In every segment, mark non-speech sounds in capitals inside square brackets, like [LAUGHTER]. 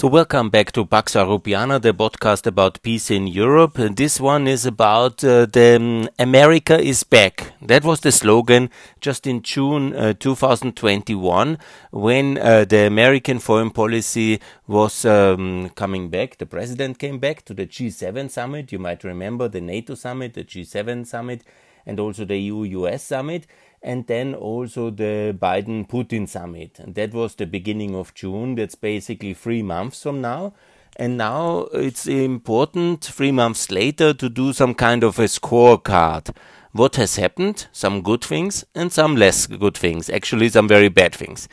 So, welcome back to Pax Europeana, the podcast about peace in Europe. This one is about uh, the um, America is back. That was the slogan just in June uh, 2021 when uh, the American foreign policy was um, coming back. The president came back to the G7 summit. You might remember the NATO summit, the G7 summit, and also the EU US summit and then also the Biden Putin summit. And that was the beginning of June. That's basically three months from now. And now it's important, three months later, to do some kind of a scorecard. What has happened? Some good things and some less good things. Actually, some very bad things.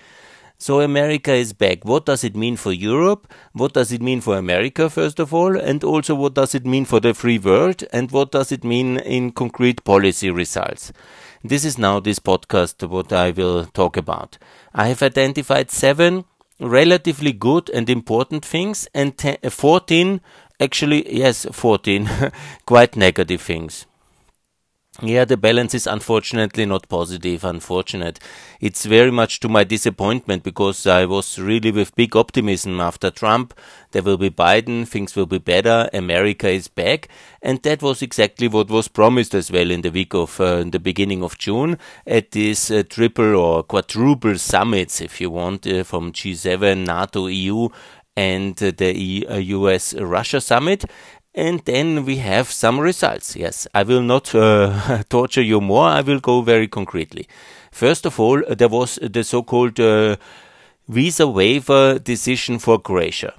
So America is back. What does it mean for Europe? What does it mean for America, first of all? And also what does it mean for the free world? And what does it mean in concrete policy results? This is now this podcast what I will talk about. I have identified seven relatively good and important things and 14 actually yes 14 [LAUGHS] quite negative things yeah, the balance is unfortunately not positive. Unfortunate. It's very much to my disappointment because I was really with big optimism after Trump. There will be Biden, things will be better, America is back. And that was exactly what was promised as well in the week of, uh, the beginning of June at this uh, triple or quadruple summits, if you want, uh, from G7, NATO, EU, and the US Russia summit and then we have some results. Yes, I will not uh, [LAUGHS] torture you more. I will go very concretely. First of all, there was the so-called uh, visa waiver decision for Croatia.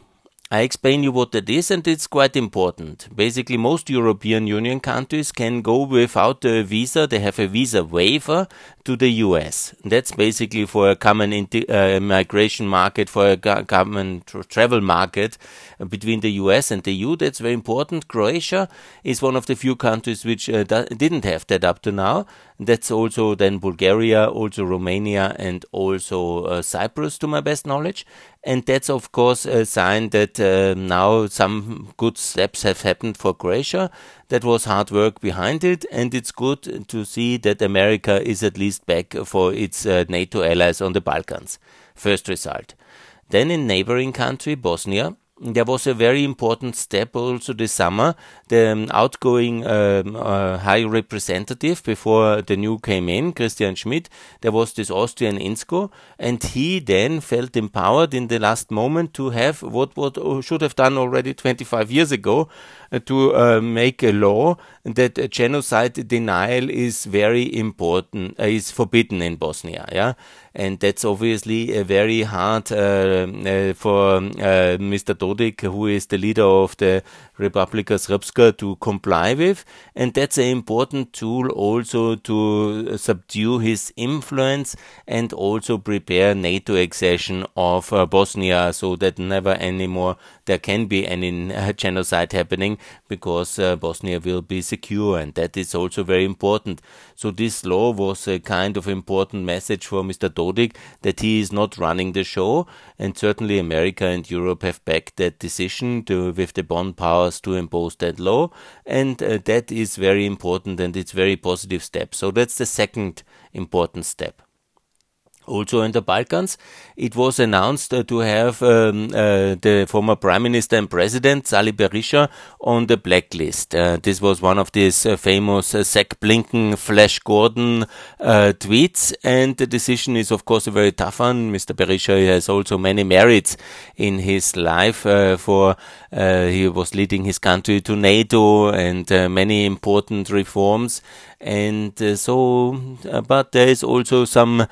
I explain you what that is, and it's quite important. Basically, most European Union countries can go without a visa. They have a visa waiver to the US. That's basically for a common uh, migration market, for a common tra travel market between the US and the EU. That's very important. Croatia is one of the few countries which uh, didn't have that up to now. That's also then Bulgaria, also Romania, and also uh, Cyprus, to my best knowledge. And that's, of course, a sign that uh, now some good steps have happened for Croatia. That was hard work behind it, and it's good to see that America is at least back for its uh, NATO allies on the Balkans. First result. Then in neighboring country, Bosnia, there was a very important step also this summer. The um, outgoing um, uh, high representative before the new came in, Christian Schmidt, there was this Austrian Inzko, and he then felt empowered in the last moment to have what what should have done already 25 years ago, uh, to uh, make a law that genocide denial is very important, uh, is forbidden in Bosnia. Yeah, and that's obviously a very hard uh, uh, for uh, Mr. Dodik, who is the leader of the Republika Srpska, to comply with, and that's an important tool also to subdue his influence and also prepare NATO accession of Bosnia, so that never anymore there can be any [LAUGHS] genocide happening because uh, Bosnia will be secure, and that is also very important. So this law was a kind of important message for Mr. Dodik that he is not running the show, and certainly America and Europe have backed that decision to, with the Bonn powers to impose that law, and uh, that is very important and it's very positive step. So that's the second important step also in the Balkans. It was announced uh, to have um, uh, the former Prime Minister and President Sali Berisha on the blacklist. Uh, this was one of these uh, famous uh, Zach Blinken, Flash Gordon uh, tweets, and the decision is, of course, a very tough one. Mr. Berisha has also many merits in his life. for he was leading his country to NATO and many important reforms, and so. but there is also some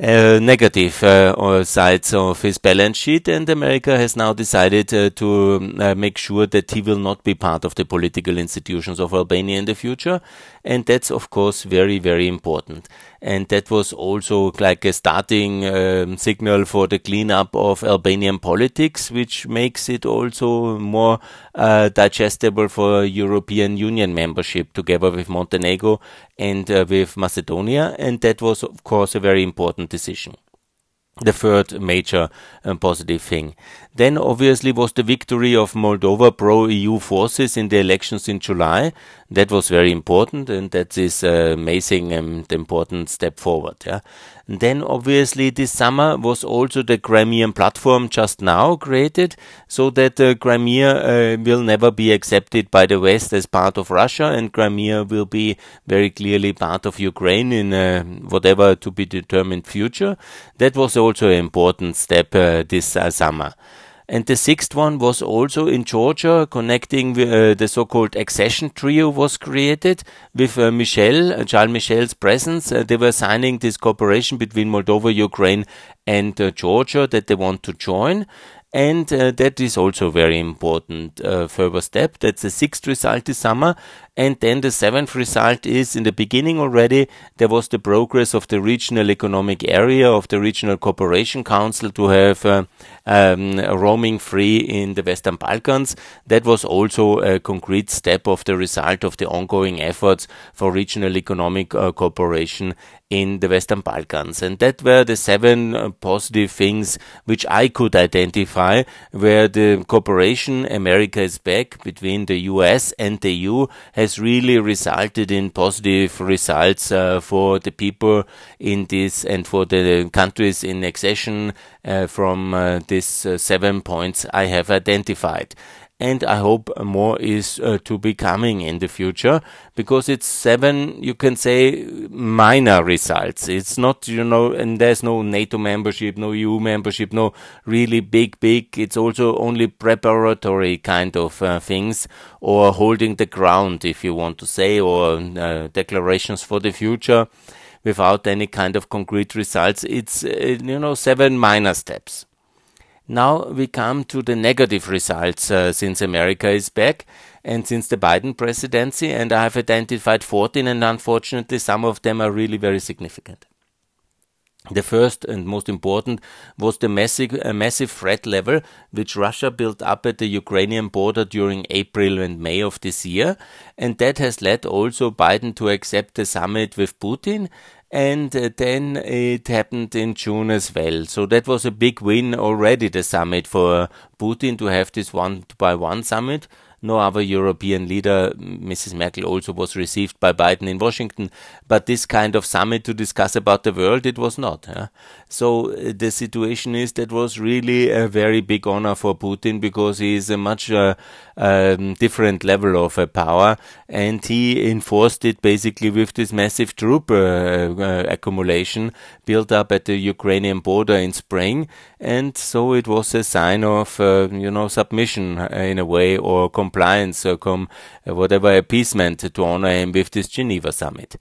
uh, negative uh, sides of his balance sheet, and America has now decided uh, to uh, make sure that he will not be part of the political institutions of Albania in the future, and that's of course very very important. And that was also like a starting um, signal for the cleanup of Albanian politics, which makes it also more uh, digestible for European Union membership together with Montenegro and uh, with Macedonia, and that was of course a very important decision the third major um, positive thing. Then obviously was the victory of Moldova pro-EU forces in the elections in July. That was very important, and that is uh, amazing and important step forward. Yeah. And then obviously this summer was also the Crimean platform just now created, so that uh, Crimea uh, will never be accepted by the West as part of Russia, and Crimea will be very clearly part of Ukraine in uh, whatever to be determined future. That was also an important step uh, this uh, summer. And the sixth one was also in Georgia, connecting uh, the so-called accession trio was created with uh, Michel, uh, Charles Michel's presence. They were signing this cooperation between Moldova, Ukraine, and Georgia that they want to join. And that is also very important further step. That's the sixth result this summer. And then the seventh result is in the beginning already, there was the progress of the regional economic area of the Regional Cooperation Council to have uh, um, roaming free in the Western Balkans. That was also a concrete step of the result of the ongoing efforts for regional economic uh, cooperation in the Western Balkans. And that were the seven uh, positive things which I could identify where the cooperation America is back between the US and the EU has really resulted in positive results uh, for the people in this and for the countries in accession uh, from uh, these uh, seven points I have identified and I hope more is uh, to be coming in the future because it's seven, you can say, minor results. It's not, you know, and there's no NATO membership, no EU membership, no really big, big. It's also only preparatory kind of uh, things or holding the ground, if you want to say, or uh, declarations for the future without any kind of concrete results. It's, uh, you know, seven minor steps. Now we come to the negative results uh, since America is back and since the Biden presidency, and I have identified 14, and unfortunately, some of them are really very significant. The first and most important was the massive, uh, massive threat level which Russia built up at the Ukrainian border during April and May of this year, and that has led also Biden to accept the summit with Putin and uh, then it happened in June as well. So that was a big win already, the summit for Putin to have this one by one summit no other European leader, Mrs. Merkel, also was received by Biden in Washington. But this kind of summit to discuss about the world, it was not. Yeah? So uh, the situation is that was really a very big honor for Putin because he is a much uh, um, different level of uh, power, and he enforced it basically with this massive troop uh, uh, accumulation built up at the Ukrainian border in spring, and so it was a sign of you know submission in a way or compliance or com whatever appeasement to honor him with this Geneva summit.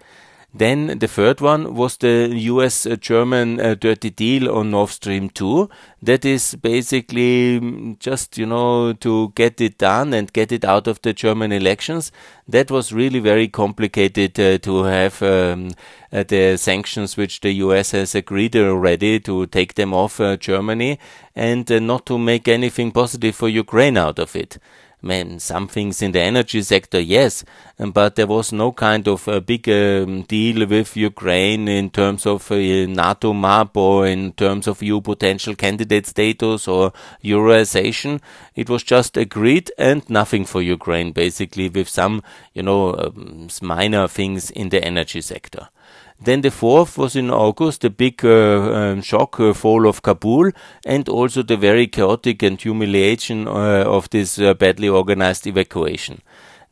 Then the third one was the US German uh, dirty deal on Nord Stream 2. That is basically mm, just, you know, to get it done and get it out of the German elections. That was really very complicated uh, to have um, uh, the sanctions which the US has agreed already to take them off uh, Germany and uh, not to make anything positive for Ukraine out of it man, some things in the energy sector, yes, but there was no kind of a big um, deal with Ukraine in terms of uh, NATO map or in terms of EU potential candidate status or Euroization. It was just agreed and nothing for Ukraine, basically, with some, you know, um, minor things in the energy sector. Then the fourth was in August, the big uh, um, shock uh, fall of Kabul, and also the very chaotic and humiliation uh, of this badly organized evacuation.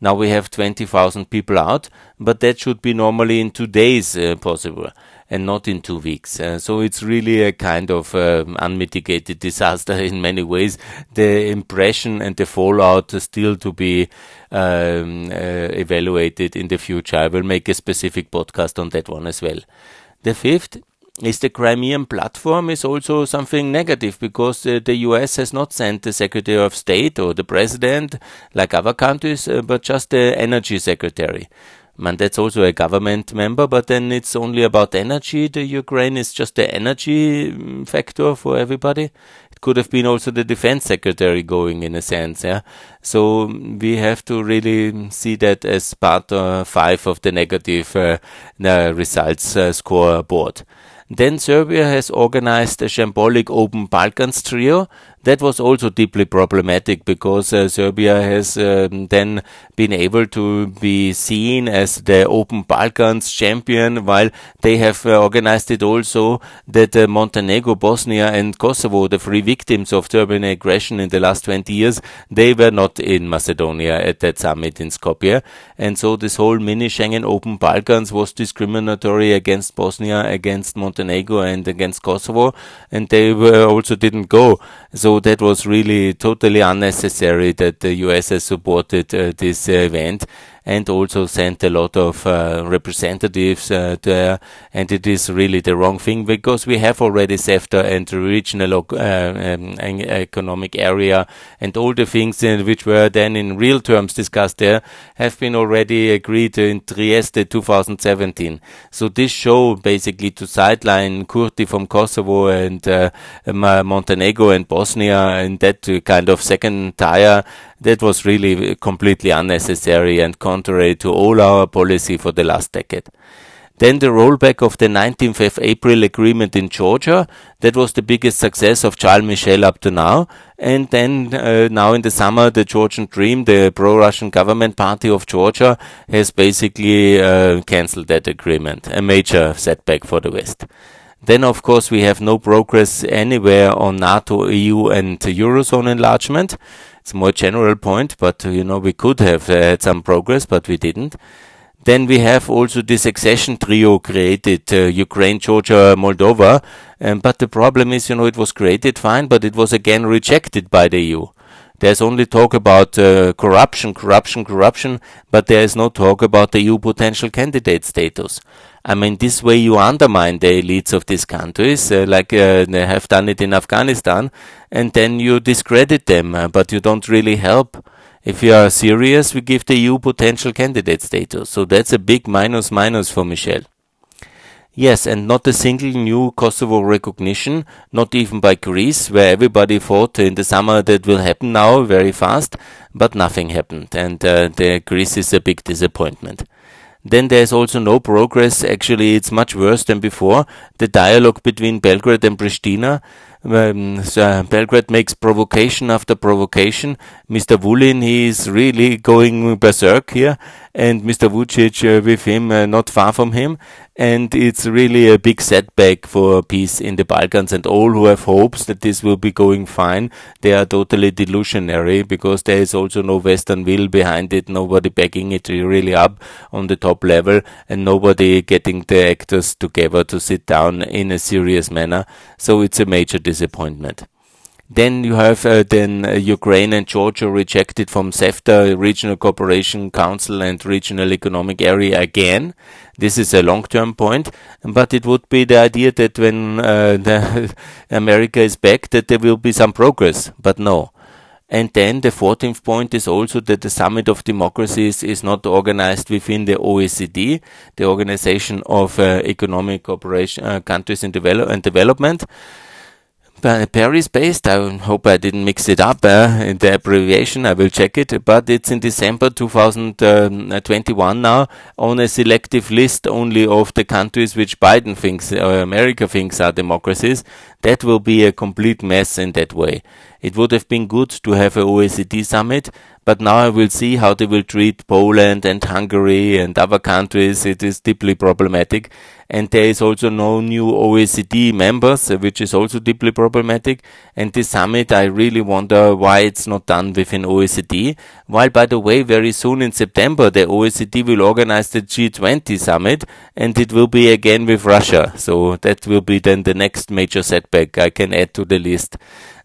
Now we have 20,000 people out, but that should be normally in two days uh, possible and not in two weeks. Uh, so it's really a kind of um, unmitigated [LAUGHS] disaster in many ways. The impression and the fallout still to be um, uh, evaluated in the future. I will make a specific podcast on that one as well. The fifth is the Crimean platform is also something negative because uh, the US has not sent the Secretary of State or the President like other countries, uh, but just the Energy Secretary. Man, that's also a government member, but then it's only about energy. The Ukraine is just the energy mm, factor for everybody. It could have been also the defense secretary going in a sense, yeah. So mm, we have to really see that as part uh, five of the negative uh, results uh, scoreboard. Then Serbia has organized a shambolic Open Balkans trio That was also deeply problematic because uh, Serbia has um, then been able to be seen as the Open Balkans champion, while they have uh, organized it also that uh, Montenegro, Bosnia, and Kosovo, the three victims of Serbian aggression in the last 20 years, they were not in Macedonia at that summit in Skopje. And so this whole mini Schengen Open Balkans was discriminatory against Bosnia, against Montenegro, and against Kosovo, and they also didn't go. So that was really totally unnecessary that the US has supported uh, this event and also sent a lot of uh, representatives uh, there. And it is really the wrong thing because we have already CEFTA and the regional uh, um, economic area and all the things which were then in real terms discussed there have been already agreed in Trieste 2017. So this show basically to sideline Kurti from Kosovo and uh, Montenegro and Bosnia in that kind of second tier that was really completely unnecessary and contrary to all our policy for the last decade. Then the rollback of the 19th of April agreement in Georgia. That was the biggest success of Charles Michel up to now. And then uh, now in the summer, the Georgian Dream, the pro-Russian government party of Georgia, has basically uh, cancelled that agreement. A major setback for the West. Then, of course, we have no progress anywhere on NATO, EU, and Eurozone enlargement. It's more general point, but you know we could have uh, had some progress, but we didn't. Then we have also this accession trio created, uh, Ukraine, Georgia, Moldova. Um, but the problem is, you know, it was created fine, but it was again rejected by the EU. There's only talk about uh, corruption, corruption, corruption, but there is no talk about the EU potential candidate status. I mean, this way you undermine the elites of these countries, uh, like uh, they have done it in Afghanistan, and then you discredit them, uh, but you don't really help. If you are serious, we give the EU potential candidate status. So that's a big minus minus for Michel. Yes, and not a single new Kosovo recognition, not even by Greece, where everybody thought in the summer that will happen now very fast, but nothing happened, and uh, the Greece is a big disappointment. Then there's also no progress. Actually, it's much worse than before. The dialogue between Belgrade and Pristina. Um, so Belgrade makes provocation after provocation. Mr. Vulin, he is really going berserk here and Mr. Vucic uh, with him, uh, not far from him. And it's really a big setback for peace in the Balkans. And all who have hopes that this will be going fine, they are totally delusionary because there is also no Western will behind it, nobody backing it really up on the top level, and nobody getting the actors together to sit down in a serious manner. So it's a major disappointment. Then you have uh, then uh, Ukraine and Georgia rejected from CEFTA, Regional Cooperation Council and Regional Economic Area again. This is a long-term point, but it would be the idea that when uh, [LAUGHS] America is back, that there will be some progress. But no. And then the 14th point is also that the Summit of Democracies is not organized within the OECD, the Organization of uh, Economic Cooperation uh, Countries in Develop and Development. Paris based. I hope I didn't mix it up uh, in the abbreviation. I will check it. But it's in December 2021 now on a selective list only of the countries which Biden thinks or America thinks are democracies. That will be a complete mess in that way. It would have been good to have a OECD summit, but now I will see how they will treat Poland and Hungary and other countries. It is deeply problematic. And there is also no new OECD members, uh, which is also deeply problematic. And this summit, I really wonder why it's not done within OECD. While, by the way, very soon in September, the OECD will organize the G20 summit and it will be again with Russia. So that will be then the next major setback I can add to the list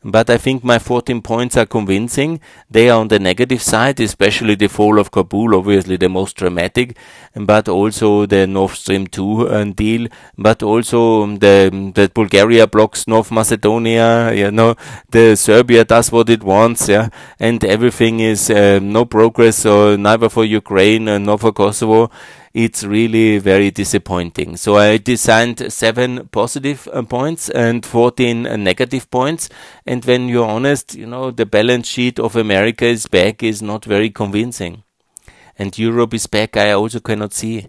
but I think my 14 points are convincing. They are on the negative side, especially the fall of Kabul, obviously the most dramatic, but also the Nord Stream 2 uh, deal, but also the that Bulgaria blocks North Macedonia, you know, the Serbia does what it wants, yeah, and everything is uh, no progress, or neither for Ukraine uh, nor for Kosovo it's really very disappointing. So I designed seven positive uh, points and 14 uh, negative points. And when you're honest, you know, the balance sheet of America is back is not very convincing. And Europe is back, I also cannot see.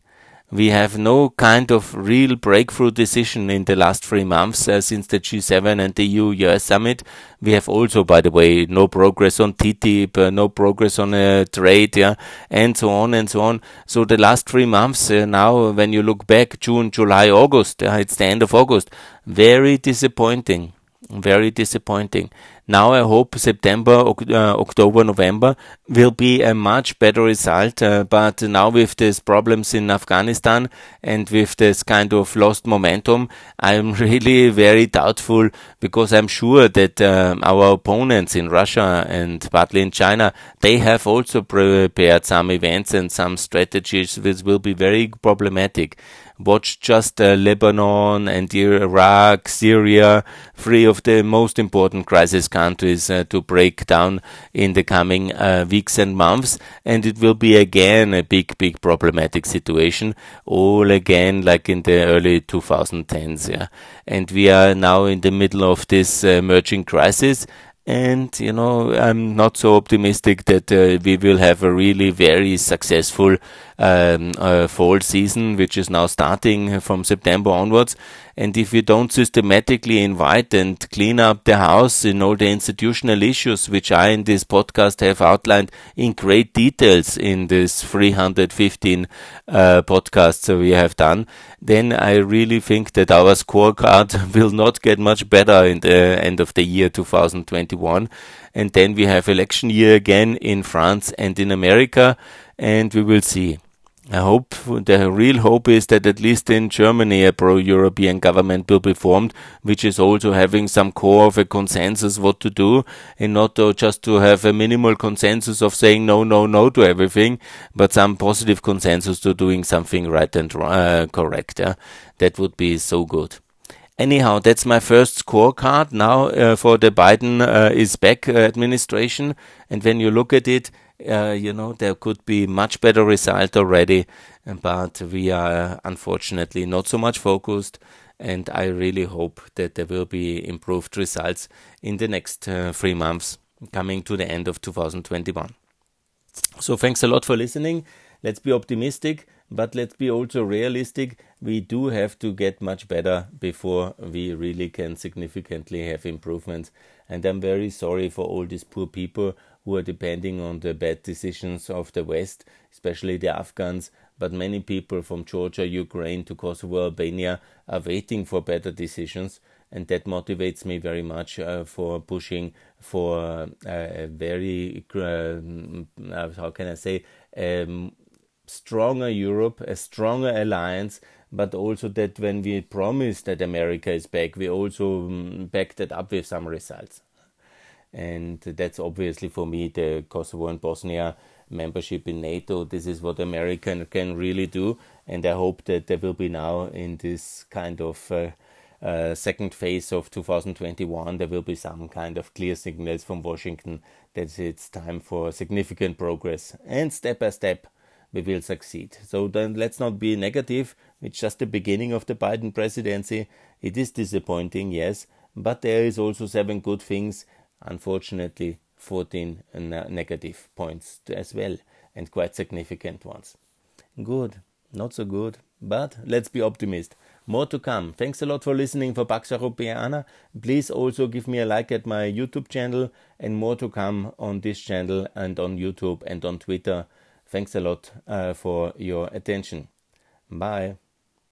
We have no kind of real breakthrough decision in the last three months uh, since the G7 and the EU-US summit. We have also, by the way, no progress on TTIP, uh, no progress on uh, trade, yeah, and so on and so on. So the last three months uh, now, when you look back, June, July, August, it's the end of August, very disappointing very disappointing. Now I hope September, uh, October, November will be a much better result. Uh, but now with these problems in Afghanistan and with this kind of lost momentum, I'm [LAUGHS] really very doubtful because I'm sure that uh, our opponents in Russia and partly in China, they have also prepared some events and some strategies which will be very problematic watch just uh, Lebanon and Iraq, Syria, three of the most important crisis countries uh, to break down in the coming uh, weeks and months. And it will be again a big, big problematic situation, all again like in the early 2010s. Yeah. And we are now in the middle of this uh, emerging crisis and you know i'm not so optimistic that uh, we will have a really very successful um, uh, fall season which is now starting from september onwards and if you don't systematically invite and clean up the house in all the institutional issues which i in this podcast have outlined in great details in this 315 uh, podcasts we have done then I really think that our scorecard [LAUGHS] will not get much better in the end of the year 2021. And then we have election year again in France and in America, and we will see. I hope the real hope is that at least in Germany a pro-European government will be formed, which is also having some core of a consensus what to do, and not to just to have a minimal consensus of saying no, no, no to everything, but some positive consensus to doing something right and uh, correct. Yeah? That would be so good. Anyhow, that's my first scorecard now uh, for the Biden uh, is back uh, administration, and when you look at it uh, you know, there could be much better result already, but we are unfortunately not so much focused. And I really hope that there will be improved results in the next uh, three months coming to the end of 2021. So thanks a lot for listening. Let's be optimistic, but let's be also realistic. We do have to get much better before we really can significantly have improvements. And I'm very sorry for all these poor people who are depending on the bad decisions of the West, especially the Afghans. But many people from Georgia, Ukraine to Kosovo, Albania are waiting for better decisions, and that motivates me very much uh, for pushing for uh, a very, uh, how can I say, um, stronger Europe, a stronger alliance, but also that when we promise that America is back, we also um, back that up with some results and that's obviously for me the Kosovo and Bosnia membership in NATO. This is what America can really do, and I hope that there will be now in this kind of uh, uh, second phase of 2021 there will be some kind of clear signals from Washington that it's time for significant progress, and step by step we will succeed. So then let's not be negative. It's just the beginning of the Biden presidency. It is disappointing, yes, but there is also seven good things unfortunately 14 negative points as well and quite significant ones. Good, not so good, but let's be optimist. More to come. Thanks a lot for listening for Pax Europeana. Please also give me a like at my YouTube channel and more to come on this channel and on YouTube and on Twitter. Thanks a lot uh, for your attention. Bye.